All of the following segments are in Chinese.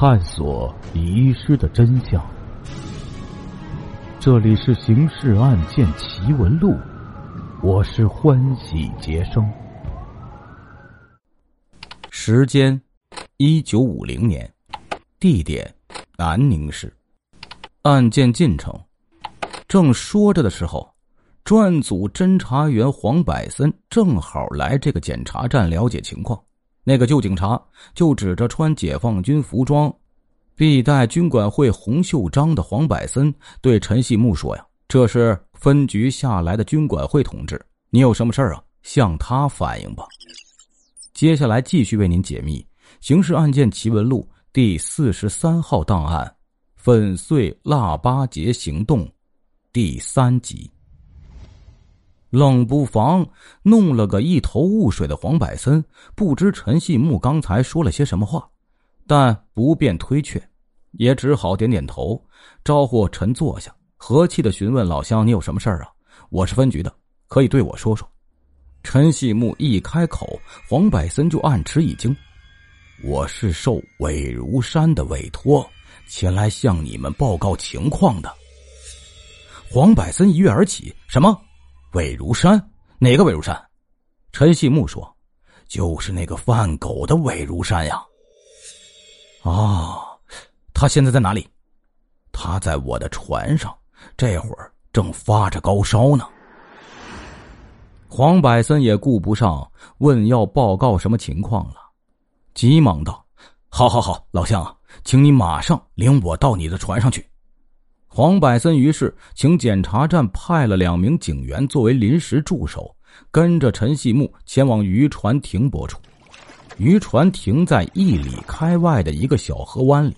探索遗失的真相。这里是《刑事案件奇闻录》，我是欢喜杰生。时间：一九五零年，地点：南宁市。案件进程：正说着的时候，专案组侦查员黄百森正好来这个检查站了解情况。那个旧警察就指着穿解放军服装、必带军管会红袖章的黄百森，对陈细木说：“呀，这是分局下来的军管会同志，你有什么事儿啊？向他反映吧。”接下来继续为您解密《刑事案件奇闻录》第四十三号档案“粉碎腊八节行动”第三集。冷不防弄了个一头雾水的黄百森，不知陈细木刚才说了些什么话，但不便推却，也只好点点头，招呼陈坐下，和气的询问老乡：“你有什么事儿啊？我是分局的，可以对我说说。”陈细木一开口，黄百森就暗吃一惊：“我是受韦如山的委托，前来向你们报告情况的。”黄百森一跃而起：“什么？”魏如山，哪个魏如山？陈细木说：“就是那个犯狗的魏如山呀。”啊，他现在在哪里？他在我的船上，这会儿正发着高烧呢。黄百森也顾不上问要报告什么情况了，急忙道：“好好好，老乡，请你马上领我到你的船上去。”黄百森于是请检查站派了两名警员作为临时助手，跟着陈细木前往渔船停泊处。渔船停在一里开外的一个小河湾里。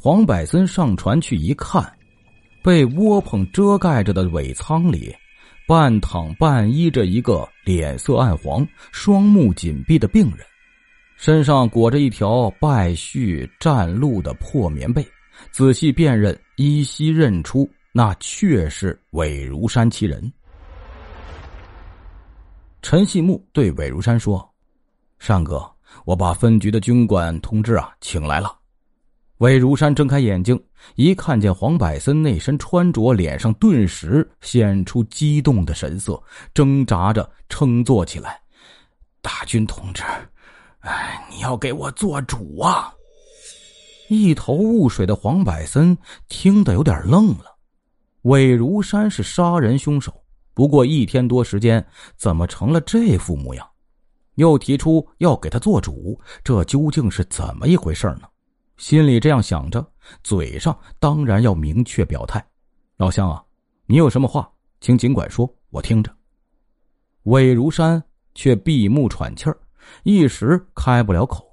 黄百森上船去一看，被窝棚遮盖着的尾舱里，半躺半依着一个脸色暗黄、双目紧闭的病人，身上裹着一条败絮占路的破棉被。仔细辨认，依稀认出那确是韦如山其人。陈细木对韦如山说：“山哥，我把分局的军管同志啊请来了。”韦如山睁开眼睛，一看见黄百森那身穿着，脸上顿时显出激动的神色，挣扎着撑坐起来：“大军同志，哎，你要给我做主啊！”一头雾水的黄百森听得有点愣了。韦如山是杀人凶手，不过一天多时间，怎么成了这副模样？又提出要给他做主，这究竟是怎么一回事呢？心里这样想着，嘴上当然要明确表态。老乡啊，你有什么话，请尽管说，我听着。韦如山却闭目喘气儿，一时开不了口。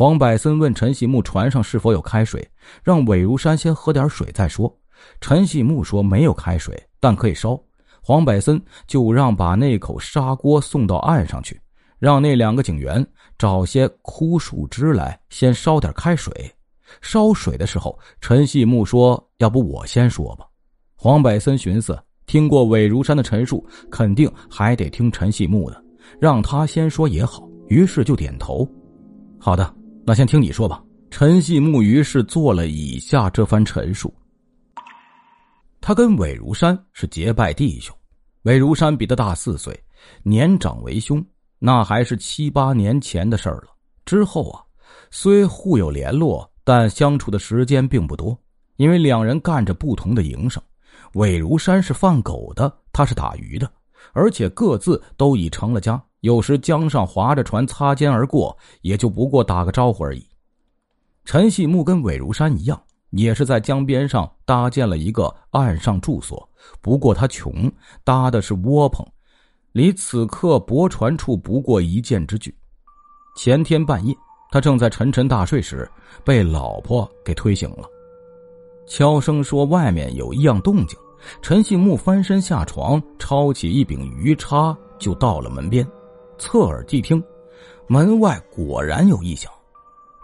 黄百森问陈细木：“船上是否有开水？”让韦如山先喝点水再说。陈细木说：“没有开水，但可以烧。”黄百森就让把那口砂锅送到岸上去，让那两个警员找些枯树枝来，先烧点开水。烧水的时候，陈细木说：“要不我先说吧。”黄百森寻思，听过韦如山的陈述，肯定还得听陈细木的，让他先说也好，于是就点头：“好的。”那先听你说吧。陈细木于是做了以下这番陈述：他跟韦如山是结拜弟兄，韦如山比他大四岁，年长为兄，那还是七八年前的事儿了。之后啊，虽互有联络，但相处的时间并不多，因为两人干着不同的营生。韦如山是放狗的，他是打鱼的，而且各自都已成了家。有时江上划着船擦肩而过，也就不过打个招呼而已。陈细木跟韦如山一样，也是在江边上搭建了一个岸上住所，不过他穷，搭的是窝棚，离此刻泊船处不过一箭之距。前天半夜，他正在沉沉大睡时，被老婆给推醒了，悄声说外面有异样动静。陈细木翻身下床，抄起一柄鱼叉，就到了门边。侧耳谛听，门外果然有异响，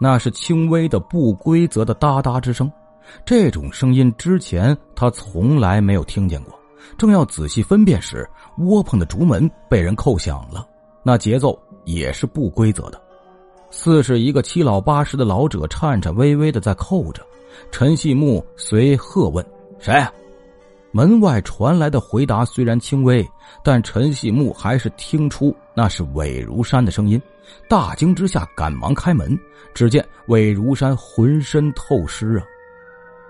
那是轻微的、不规则的哒哒之声。这种声音之前他从来没有听见过。正要仔细分辨时，窝棚的竹门被人扣响了，那节奏也是不规则的。似是一个七老八十的老者，颤颤巍巍的在扣着。陈细木随喝问：“谁？”门外传来的回答虽然轻微，但陈细木还是听出那是韦如山的声音。大惊之下，赶忙开门。只见韦如山浑身透湿啊，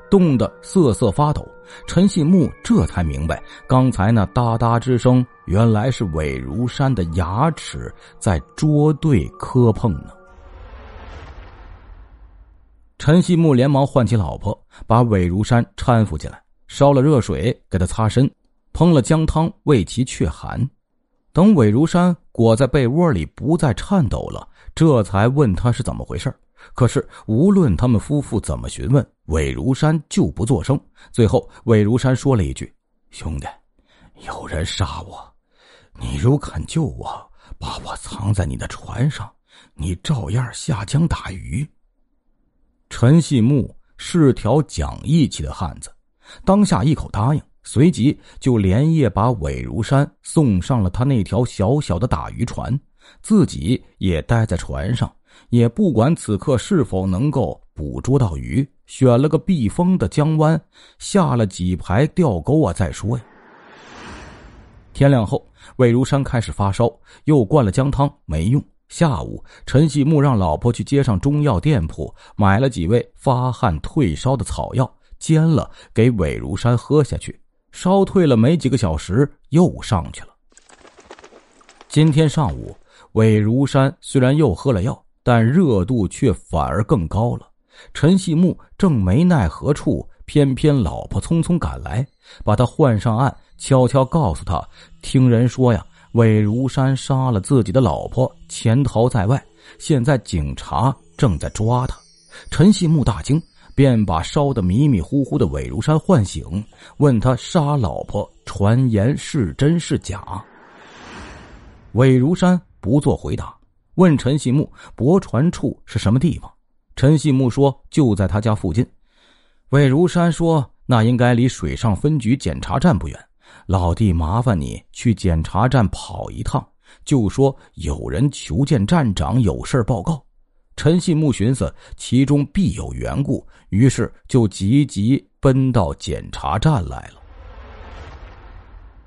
冻得瑟瑟发抖。陈细木这才明白，刚才那哒哒之声，原来是韦如山的牙齿在捉对磕碰呢。陈细木连忙唤起老婆，把韦如山搀扶起来。烧了热水给他擦身，烹了姜汤为其祛寒。等韦如山裹在被窝里不再颤抖了，这才问他是怎么回事。可是无论他们夫妇怎么询问，韦如山就不作声。最后，韦如山说了一句：“兄弟，有人杀我，你如肯救我，把我藏在你的船上，你照样下江打鱼。”陈细木是条讲义气的汉子。当下一口答应，随即就连夜把韦如山送上了他那条小小的打鱼船，自己也待在船上，也不管此刻是否能够捕捉到鱼，选了个避风的江湾，下了几排钓钩啊再说呀。天亮后，韦如山开始发烧，又灌了姜汤没用。下午，陈细木让老婆去街上中药店铺买了几味发汗退烧的草药。煎了给韦如山喝下去，烧退了没几个小时，又上去了。今天上午，韦如山虽然又喝了药，但热度却反而更高了。陈细木正没奈何处，偏偏老婆匆匆赶来，把他唤上岸，悄悄告诉他：听人说呀，韦如山杀了自己的老婆，潜逃在外，现在警察正在抓他。陈细木大惊。便把烧得迷迷糊糊的韦如山唤醒，问他杀老婆传言是真是假。韦如山不做回答，问陈细木泊船处是什么地方。陈细木说就在他家附近。韦如山说那应该离水上分局检查站不远，老弟麻烦你去检查站跑一趟，就说有人求见站长，有事报告。陈细木寻思其中必有缘故，于是就急急奔到检查站来了。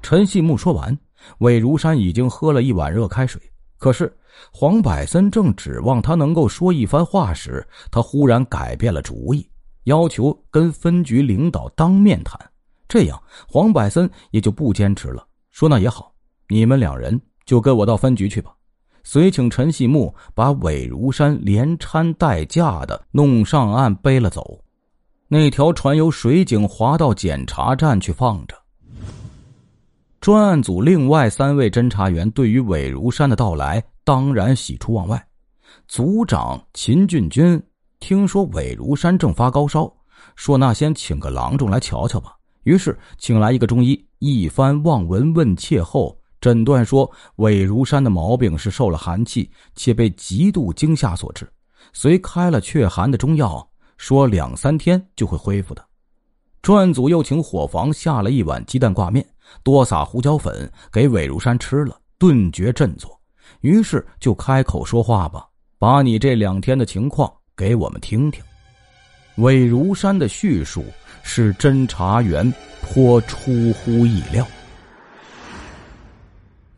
陈细木说完，魏如山已经喝了一碗热开水。可是黄百森正指望他能够说一番话时，他忽然改变了主意，要求跟分局领导当面谈。这样，黄百森也就不坚持了，说：“那也好，你们两人就跟我到分局去吧。”遂请陈细木把韦如山连搀带架的弄上岸背了走，那条船由水警划到检查站去放着。专案组另外三位侦查员对于韦如山的到来当然喜出望外。组长秦俊军听说韦如山正发高烧，说：“那先请个郎中来瞧瞧吧。”于是请来一个中医，一番望闻问切后。诊断说，韦如山的毛病是受了寒气，且被极度惊吓所致。遂开了祛寒的中药，说两三天就会恢复的。专案组又请伙房下了一碗鸡蛋挂面，多撒胡椒粉给韦如山吃了，顿觉振作。于是就开口说话吧，把你这两天的情况给我们听听。韦如山的叙述使侦查员颇出乎意料。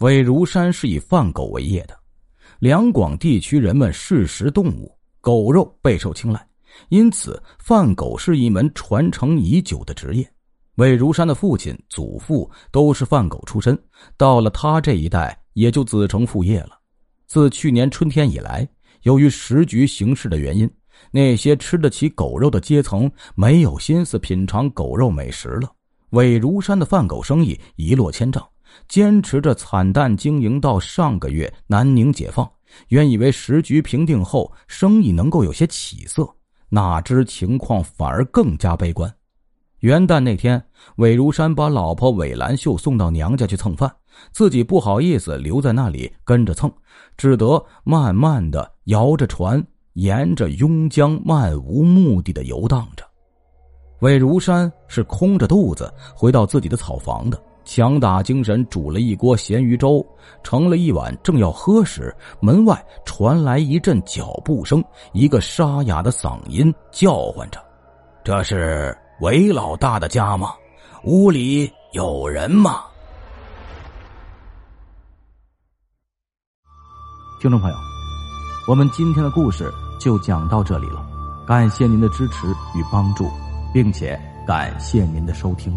韦如山是以贩狗为业的，两广地区人们嗜食动物，狗肉备受青睐，因此贩狗是一门传承已久的职业。韦如山的父亲、祖父都是贩狗出身，到了他这一代也就子承父业了。自去年春天以来，由于时局形势的原因，那些吃得起狗肉的阶层没有心思品尝狗肉美食了，韦如山的贩狗生意一落千丈。坚持着惨淡经营到上个月南宁解放，原以为时局平定后生意能够有些起色，哪知情况反而更加悲观。元旦那天，韦如山把老婆韦兰秀送到娘家去蹭饭，自己不好意思留在那里跟着蹭，只得慢慢的摇着船，沿着邕江漫无目的的游荡着。韦如山是空着肚子回到自己的草房的。强打精神煮了一锅咸鱼粥，盛了一碗，正要喝时，门外传来一阵脚步声，一个沙哑的嗓音叫唤着：“这是韦老大的家吗？屋里有人吗？”听众朋友，我们今天的故事就讲到这里了，感谢您的支持与帮助，并且感谢您的收听。